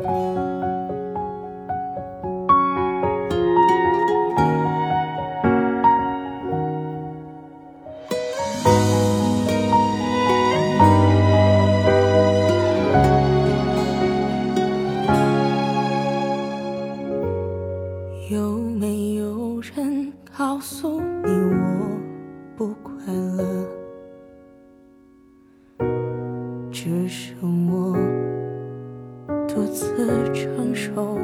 有没有人告诉你我不快乐？只剩独自承受。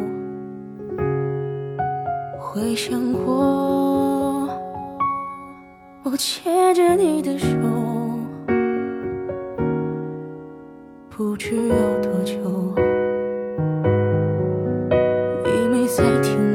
回想过，我牵着你的手，不知有多久。你没再听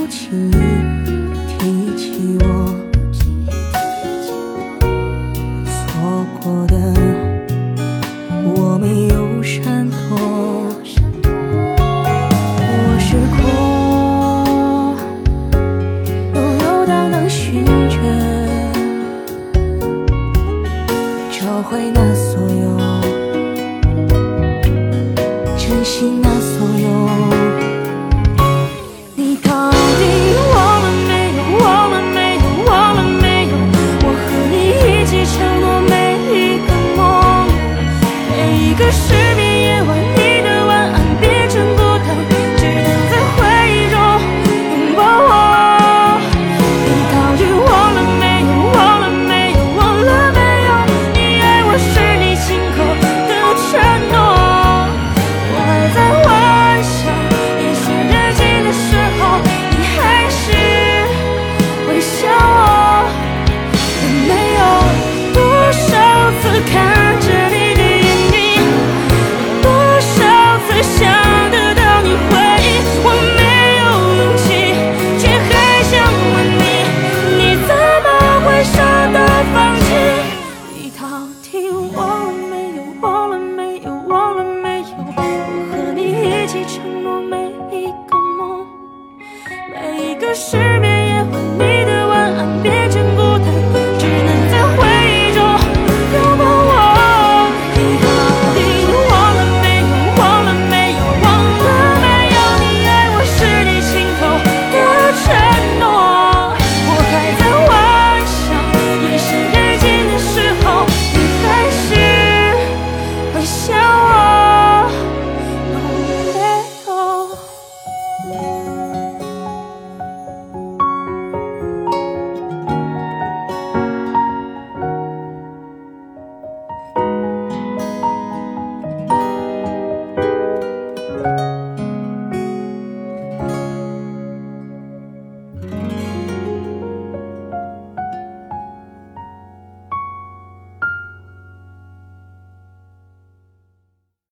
不轻易提起我，错过的我没有闪躲。我是空悠悠荡荡寻着，找回那所有，真心。失眠